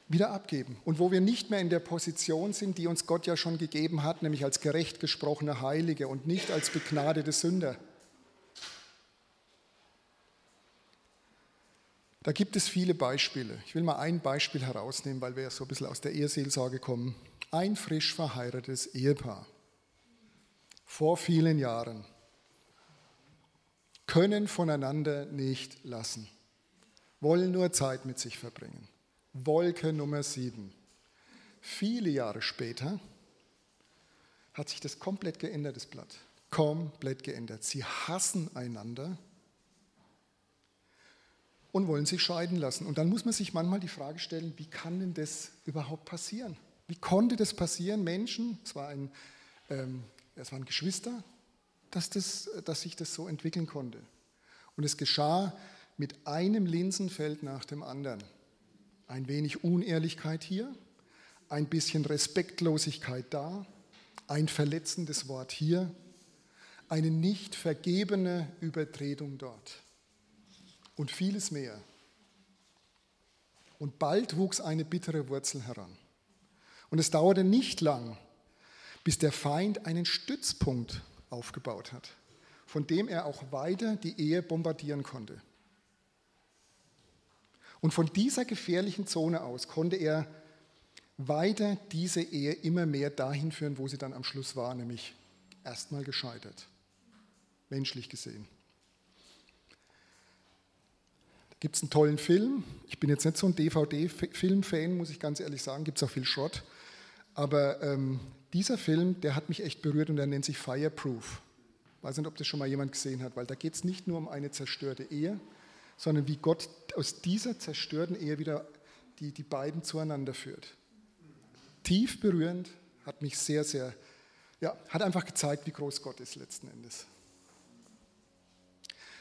S1: wieder abgeben. Und wo wir nicht mehr in der Position sind, die uns Gott ja schon gegeben hat, nämlich als gerecht gesprochene Heilige und nicht als begnadete Sünder. Da gibt es viele Beispiele. Ich will mal ein Beispiel herausnehmen, weil wir ja so ein bisschen aus der Eheseelsorge kommen. Ein frisch verheiratetes Ehepaar vor vielen Jahren können voneinander nicht lassen, wollen nur Zeit mit sich verbringen. Wolke Nummer sieben. Viele Jahre später hat sich das komplett geändert, das Blatt. Komplett geändert. Sie hassen einander und wollen sich scheiden lassen. Und dann muss man sich manchmal die Frage stellen, wie kann denn das überhaupt passieren? Wie konnte das passieren? Menschen, es, war ein, ähm, es waren Geschwister, dass, das, dass sich das so entwickeln konnte. Und es geschah mit einem Linsenfeld nach dem anderen. Ein wenig Unehrlichkeit hier, ein bisschen Respektlosigkeit da, ein verletzendes Wort hier, eine nicht vergebene Übertretung dort und vieles mehr. Und bald wuchs eine bittere Wurzel heran. Und es dauerte nicht lang, bis der Feind einen Stützpunkt aufgebaut hat, von dem er auch weiter die Ehe bombardieren konnte. Und von dieser gefährlichen Zone aus konnte er weiter diese Ehe immer mehr dahin führen, wo sie dann am Schluss war, nämlich erstmal gescheitert, menschlich gesehen. Da gibt es einen tollen Film. Ich bin jetzt nicht so ein DVD-Film-Fan, muss ich ganz ehrlich sagen, gibt es auch viel Schrott. Aber ähm, dieser Film, der hat mich echt berührt und der nennt sich Fireproof. Ich weiß nicht, ob das schon mal jemand gesehen hat, weil da geht es nicht nur um eine zerstörte Ehe, sondern wie Gott aus dieser zerstörten Ehe wieder die, die beiden zueinander führt. Tief berührend, hat mich sehr, sehr, ja, hat einfach gezeigt, wie groß Gott ist letzten Endes.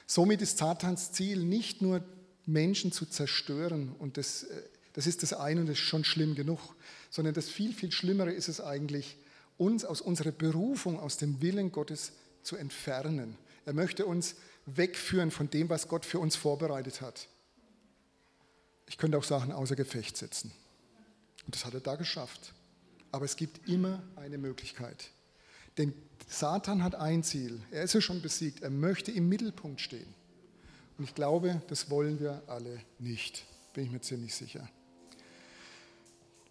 S1: Somit ist Satans Ziel nicht nur Menschen zu zerstören und das, äh, das ist das eine und das ist schon schlimm genug, sondern das viel, viel Schlimmere ist es eigentlich, uns aus unserer Berufung, aus dem Willen Gottes zu entfernen. Er möchte uns wegführen von dem, was Gott für uns vorbereitet hat. Ich könnte auch Sachen außer Gefecht setzen. Und das hat er da geschafft. Aber es gibt immer eine Möglichkeit. Denn Satan hat ein Ziel. Er ist ja schon besiegt. Er möchte im Mittelpunkt stehen. Und ich glaube, das wollen wir alle nicht. Bin ich mir ziemlich sicher.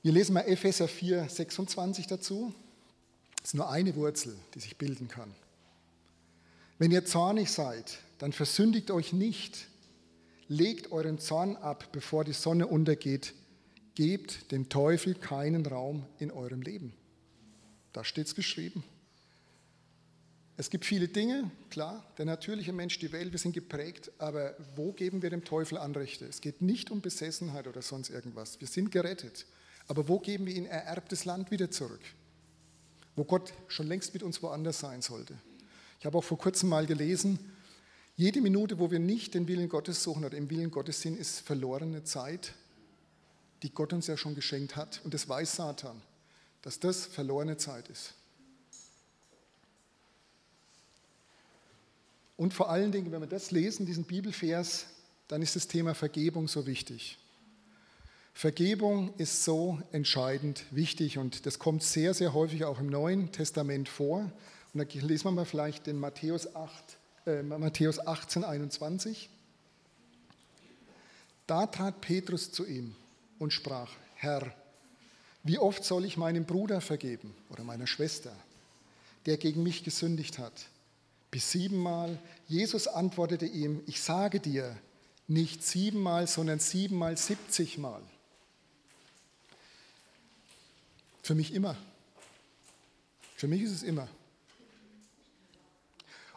S1: Wir lesen mal Epheser 4, 26 dazu. Das ist nur eine Wurzel, die sich bilden kann. Wenn ihr zornig seid, dann versündigt euch nicht. Legt euren Zorn ab, bevor die Sonne untergeht. Gebt dem Teufel keinen Raum in eurem Leben. Da steht es geschrieben. Es gibt viele Dinge, klar, der natürliche Mensch, die Welt, wir sind geprägt, aber wo geben wir dem Teufel Anrechte? Es geht nicht um Besessenheit oder sonst irgendwas. Wir sind gerettet. Aber wo geben wir ihm ererbtes Land wieder zurück? Wo Gott schon längst mit uns woanders sein sollte. Ich habe auch vor kurzem mal gelesen, jede Minute, wo wir nicht den Willen Gottes suchen oder im Willen Gottes sind, ist verlorene Zeit, die Gott uns ja schon geschenkt hat. Und das weiß Satan, dass das verlorene Zeit ist. Und vor allen Dingen, wenn wir das lesen, diesen Bibelvers, dann ist das Thema Vergebung so wichtig. Vergebung ist so entscheidend wichtig und das kommt sehr, sehr häufig auch im Neuen Testament vor. Und da lesen wir mal vielleicht den Matthäus, 8, äh, Matthäus 18, 21. Da trat Petrus zu ihm und sprach, Herr, wie oft soll ich meinem Bruder vergeben oder meiner Schwester, der gegen mich gesündigt hat? Bis siebenmal. Jesus antwortete ihm, ich sage dir, nicht siebenmal, sondern siebenmal, siebzigmal. Für mich immer. Für mich ist es immer.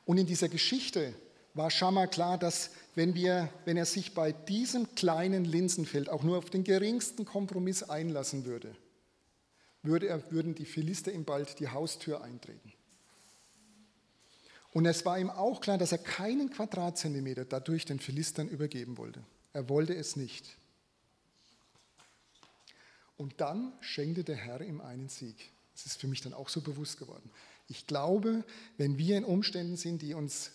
S1: Und in dieser Geschichte war Schammer klar, dass wenn, wir, wenn er sich bei diesem kleinen Linsenfeld auch nur auf den geringsten Kompromiss einlassen würde, würde er, würden die Philister ihm bald die Haustür eintreten. Und es war ihm auch klar, dass er keinen Quadratzentimeter dadurch den Philistern übergeben wollte. Er wollte es nicht. Und dann schenkte der Herr ihm einen Sieg. Das ist für mich dann auch so bewusst geworden. Ich glaube, wenn wir in Umständen sind, die uns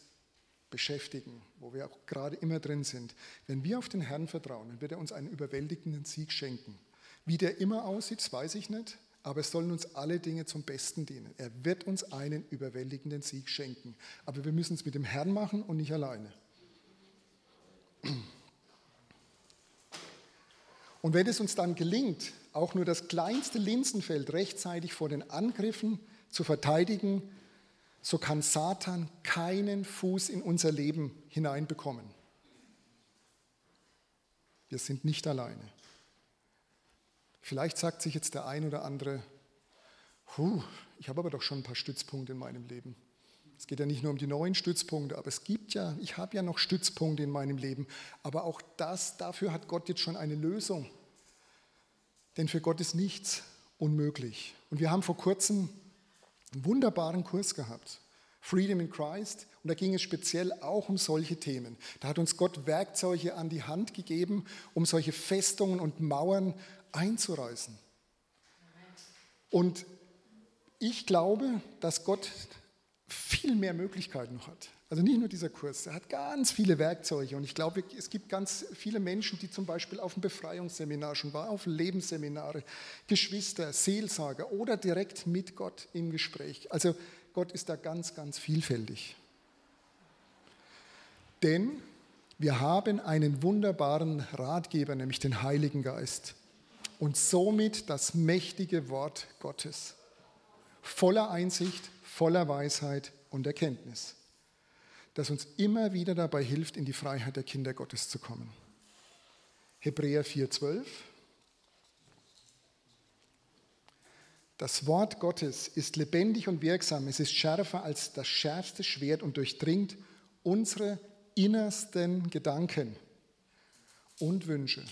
S1: beschäftigen, wo wir auch gerade immer drin sind, wenn wir auf den Herrn vertrauen, dann wird er uns einen überwältigenden Sieg schenken. Wie der immer aussieht, weiß ich nicht, aber es sollen uns alle Dinge zum Besten dienen. Er wird uns einen überwältigenden Sieg schenken. Aber wir müssen es mit dem Herrn machen und nicht alleine. Und wenn es uns dann gelingt, auch nur das kleinste Linsenfeld rechtzeitig vor den Angriffen zu verteidigen, so kann Satan keinen Fuß in unser Leben hineinbekommen. Wir sind nicht alleine. Vielleicht sagt sich jetzt der ein oder andere, Puh, ich habe aber doch schon ein paar Stützpunkte in meinem Leben. Es geht ja nicht nur um die neuen Stützpunkte, aber es gibt ja, ich habe ja noch Stützpunkte in meinem Leben. Aber auch das, dafür hat Gott jetzt schon eine Lösung. Denn für Gott ist nichts unmöglich. Und wir haben vor kurzem einen wunderbaren Kurs gehabt. Freedom in Christ. Und da ging es speziell auch um solche Themen. Da hat uns Gott Werkzeuge an die Hand gegeben, um solche Festungen und Mauern einzureißen. Und ich glaube, dass Gott viel mehr Möglichkeiten noch hat. Also nicht nur dieser Kurs, er hat ganz viele Werkzeuge und ich glaube, es gibt ganz viele Menschen, die zum Beispiel auf dem Befreiungsseminar schon waren, auf Lebensseminare, Geschwister, Seelsorger oder direkt mit Gott im Gespräch. Also Gott ist da ganz, ganz vielfältig. Denn wir haben einen wunderbaren Ratgeber, nämlich den Heiligen Geist und somit das mächtige Wort Gottes, voller Einsicht, voller Weisheit und Erkenntnis das uns immer wieder dabei hilft, in die Freiheit der Kinder Gottes zu kommen. Hebräer 4:12. Das Wort Gottes ist lebendig und wirksam. Es ist schärfer als das schärfste Schwert und durchdringt unsere innersten Gedanken und Wünsche.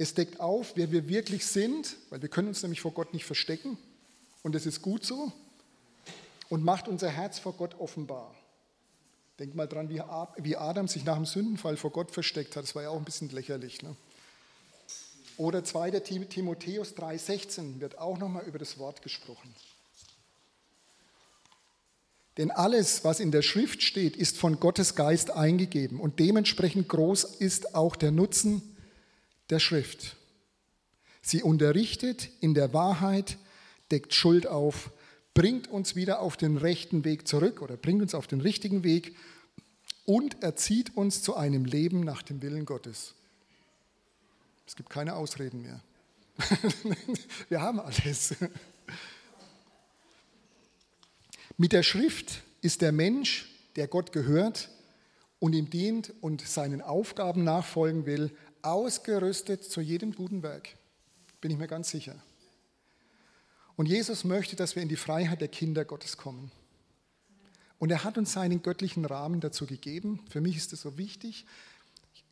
S1: Es deckt auf, wer wir wirklich sind, weil wir können uns nämlich vor Gott nicht verstecken und es ist gut so und macht unser Herz vor Gott offenbar. Denk mal dran, wie Adam sich nach dem Sündenfall vor Gott versteckt hat. Das war ja auch ein bisschen lächerlich. Ne? Oder 2. Timotheus 3,16 wird auch nochmal über das Wort gesprochen. Denn alles, was in der Schrift steht, ist von Gottes Geist eingegeben und dementsprechend groß ist auch der Nutzen der Schrift. Sie unterrichtet in der Wahrheit, deckt Schuld auf, bringt uns wieder auf den rechten Weg zurück oder bringt uns auf den richtigen Weg und erzieht uns zu einem Leben nach dem Willen Gottes. Es gibt keine Ausreden mehr. Wir haben alles. Mit der Schrift ist der Mensch, der Gott gehört und ihm dient und seinen Aufgaben nachfolgen will, ausgerüstet zu jedem guten Werk. Bin ich mir ganz sicher. Und Jesus möchte, dass wir in die Freiheit der Kinder Gottes kommen. Und er hat uns seinen göttlichen Rahmen dazu gegeben. Für mich ist das so wichtig.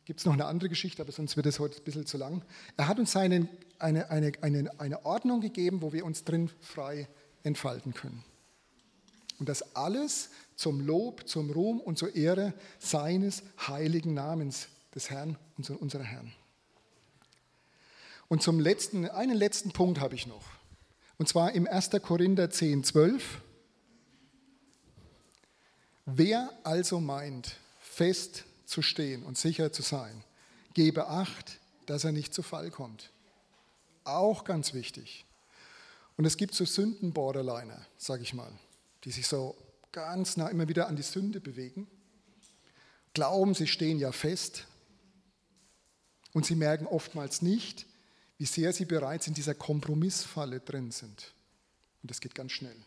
S1: Gibt es noch eine andere Geschichte, aber sonst wird es heute ein bisschen zu lang. Er hat uns seinen, eine, eine, eine, eine Ordnung gegeben, wo wir uns drin frei entfalten können. Und das alles zum Lob, zum Ruhm und zur Ehre seines heiligen Namens, des Herrn, unserer Herrn. Und zum letzten, einen letzten Punkt habe ich noch. Und zwar im 1. Korinther 10, 12. Wer also meint, fest zu stehen und sicher zu sein, gebe Acht, dass er nicht zu Fall kommt. Auch ganz wichtig. Und es gibt so Sündenborderliner, sage ich mal, die sich so ganz nah immer wieder an die Sünde bewegen, glauben, sie stehen ja fest und sie merken oftmals nicht, wie sehr sie bereits in dieser Kompromissfalle drin sind. Und das geht ganz schnell.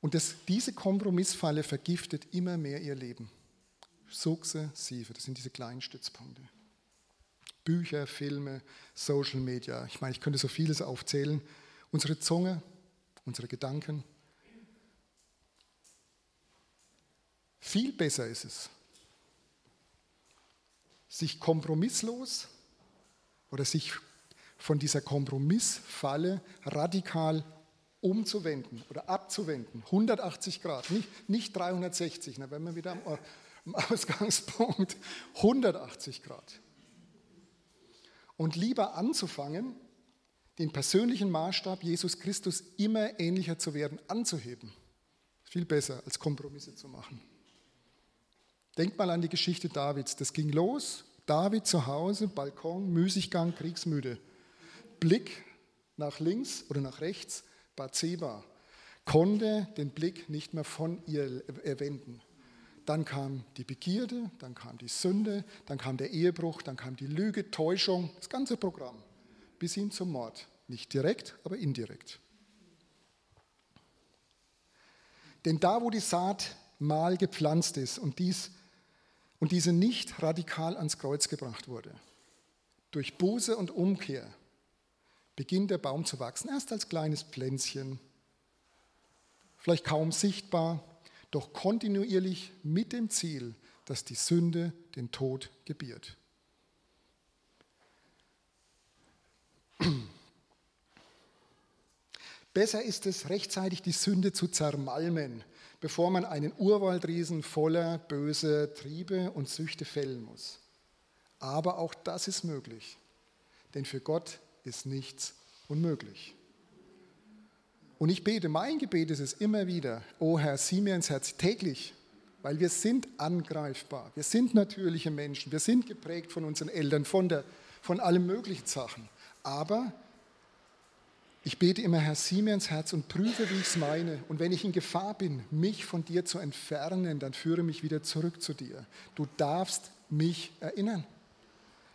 S1: Und das, diese Kompromissfalle vergiftet immer mehr ihr Leben. Sukzessive, das sind diese kleinen Stützpunkte. Bücher, Filme, Social Media. Ich meine, ich könnte so vieles aufzählen. Unsere Zunge, unsere Gedanken. Viel besser ist es, sich kompromisslos oder sich von dieser Kompromissfalle radikal umzuwenden oder abzuwenden. 180 Grad, nicht, nicht 360, da wären wir wieder am, am Ausgangspunkt. 180 Grad. Und lieber anzufangen, den persönlichen Maßstab Jesus Christus immer ähnlicher zu werden, anzuheben. Viel besser, als Kompromisse zu machen. Denk mal an die Geschichte Davids. Das ging los, David zu Hause, Balkon, Müßiggang, kriegsmüde. Blick nach links oder nach rechts, Bathseba, konnte den Blick nicht mehr von ihr wenden. Dann kam die Begierde, dann kam die Sünde, dann kam der Ehebruch, dann kam die Lüge, Täuschung, das ganze Programm, bis hin zum Mord. Nicht direkt, aber indirekt. Denn da, wo die Saat mal gepflanzt ist und, dies, und diese nicht radikal ans Kreuz gebracht wurde, durch Buße und Umkehr beginnt der Baum zu wachsen, erst als kleines Pflänzchen, vielleicht kaum sichtbar, doch kontinuierlich mit dem Ziel, dass die Sünde den Tod gebiert. Besser ist es, rechtzeitig die Sünde zu zermalmen, bevor man einen Urwaldriesen voller böser Triebe und Süchte fällen muss. Aber auch das ist möglich, denn für Gott ist nichts unmöglich. Und ich bete, mein Gebet ist es immer wieder, oh Herr, sieh mir ins Herz täglich, weil wir sind angreifbar, wir sind natürliche Menschen, wir sind geprägt von unseren Eltern, von, der, von allen möglichen Sachen. Aber ich bete immer, Herr, sieh mir ins Herz und prüfe, wie ich es meine. Und wenn ich in Gefahr bin, mich von dir zu entfernen, dann führe mich wieder zurück zu dir. Du darfst mich erinnern.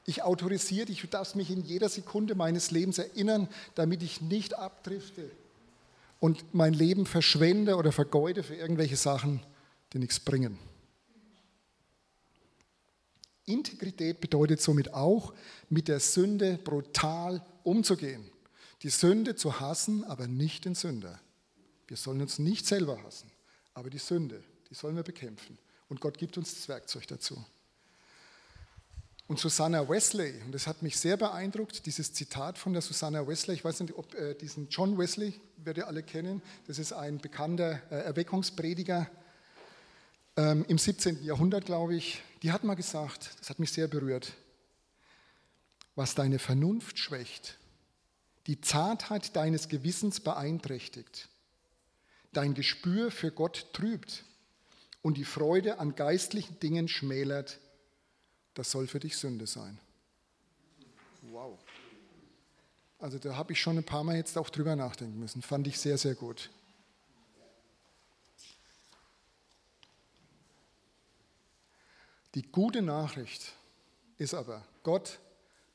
S1: Ich autorisiere dich, du darfst mich in jeder Sekunde meines Lebens erinnern, damit ich nicht abdrifte und mein Leben verschwende oder vergeude für irgendwelche Sachen, die nichts bringen. Integrität bedeutet somit auch, mit der Sünde brutal umzugehen. Die Sünde zu hassen, aber nicht den Sünder. Wir sollen uns nicht selber hassen, aber die Sünde, die sollen wir bekämpfen. Und Gott gibt uns das Werkzeug dazu. Und Susanna Wesley, und das hat mich sehr beeindruckt, dieses Zitat von der Susanna Wesley, ich weiß nicht, ob äh, diesen John Wesley, werdet ihr alle kennen, das ist ein bekannter äh, Erweckungsprediger ähm, im 17. Jahrhundert, glaube ich, die hat mal gesagt, das hat mich sehr berührt, was deine Vernunft schwächt, die Zartheit deines Gewissens beeinträchtigt, dein Gespür für Gott trübt und die Freude an geistlichen Dingen schmälert, das soll für dich Sünde sein. Wow. Also da habe ich schon ein paar Mal jetzt auch drüber nachdenken müssen. Fand ich sehr, sehr gut. Die gute Nachricht ist aber, Gott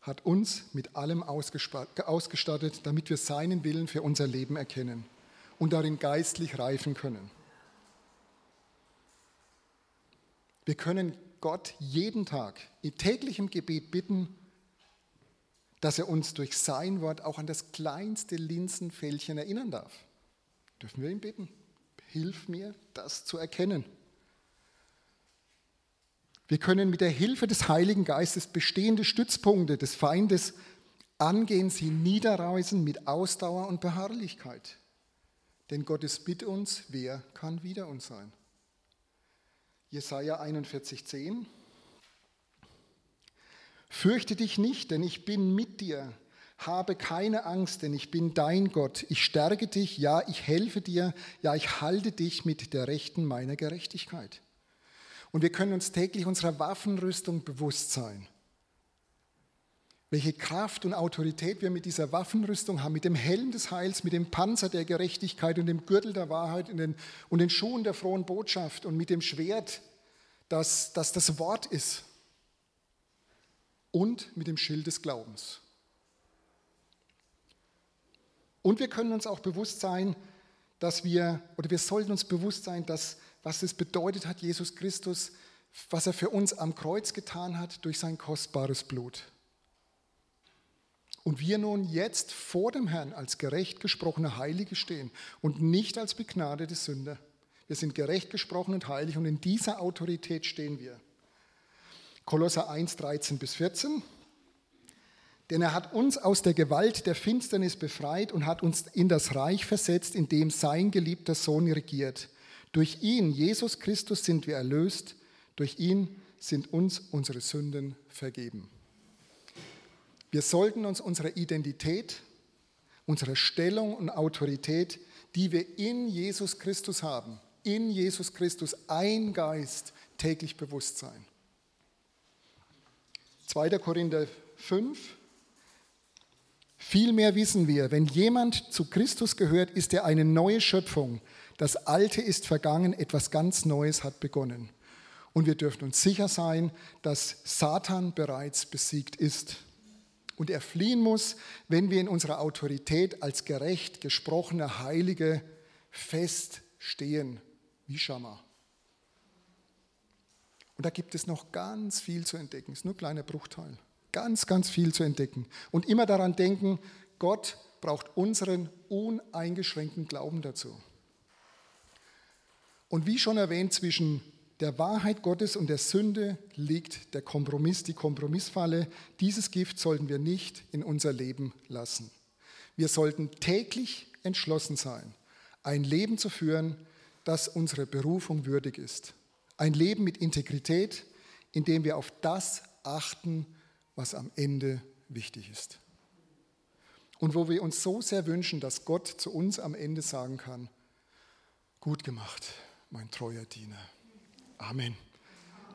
S1: hat uns mit allem ausgestattet, damit wir seinen Willen für unser Leben erkennen und darin geistlich reifen können. Wir können Gott jeden Tag in täglichem Gebet bitten, dass er uns durch sein Wort auch an das kleinste Linsenfältchen erinnern darf. Dürfen wir ihn bitten? Hilf mir, das zu erkennen. Wir können mit der Hilfe des Heiligen Geistes bestehende Stützpunkte des Feindes angehen, sie niederreißen mit Ausdauer und Beharrlichkeit. Denn Gott ist mit uns, wer kann wider uns sein? Jesaja 41,10. Fürchte dich nicht, denn ich bin mit dir. Habe keine Angst, denn ich bin dein Gott. Ich stärke dich, ja, ich helfe dir, ja, ich halte dich mit der Rechten meiner Gerechtigkeit. Und wir können uns täglich unserer Waffenrüstung bewusst sein. Welche Kraft und Autorität wir mit dieser Waffenrüstung haben, mit dem Helm des Heils, mit dem Panzer der Gerechtigkeit und dem Gürtel der Wahrheit und den, und den Schuhen der frohen Botschaft und mit dem Schwert, das, das das Wort ist und mit dem Schild des Glaubens. Und wir können uns auch bewusst sein, dass wir, oder wir sollten uns bewusst sein, dass, was es bedeutet hat, Jesus Christus, was er für uns am Kreuz getan hat durch sein kostbares Blut. Und wir nun jetzt vor dem Herrn als gerecht gesprochene Heilige stehen und nicht als begnadete Sünder. Wir sind gerecht gesprochen und heilig und in dieser Autorität stehen wir. Kolosser 1, 13 bis 14. Denn er hat uns aus der Gewalt der Finsternis befreit und hat uns in das Reich versetzt, in dem sein geliebter Sohn regiert. Durch ihn, Jesus Christus, sind wir erlöst. Durch ihn sind uns unsere Sünden vergeben. Wir sollten uns unserer Identität, unserer Stellung und Autorität, die wir in Jesus Christus haben, in Jesus Christus ein Geist täglich bewusst sein. 2. Korinther 5, Vielmehr wissen wir, wenn jemand zu Christus gehört, ist er eine neue Schöpfung. Das Alte ist vergangen, etwas ganz Neues hat begonnen. Und wir dürfen uns sicher sein, dass Satan bereits besiegt ist. Und er fliehen muss, wenn wir in unserer Autorität als gerecht gesprochene Heilige feststehen, wie Schammer. Und da gibt es noch ganz viel zu entdecken. Es ist nur ein kleiner Bruchteil. Ganz, ganz viel zu entdecken. Und immer daran denken, Gott braucht unseren uneingeschränkten Glauben dazu. Und wie schon erwähnt, zwischen der Wahrheit Gottes und der Sünde liegt der Kompromiss, die Kompromissfalle. Dieses Gift sollten wir nicht in unser Leben lassen. Wir sollten täglich entschlossen sein, ein Leben zu führen, das unsere Berufung würdig ist. Ein Leben mit Integrität, in dem wir auf das achten, was am Ende wichtig ist. Und wo wir uns so sehr wünschen, dass Gott zu uns am Ende sagen kann, gut gemacht, mein treuer Diener. Amen.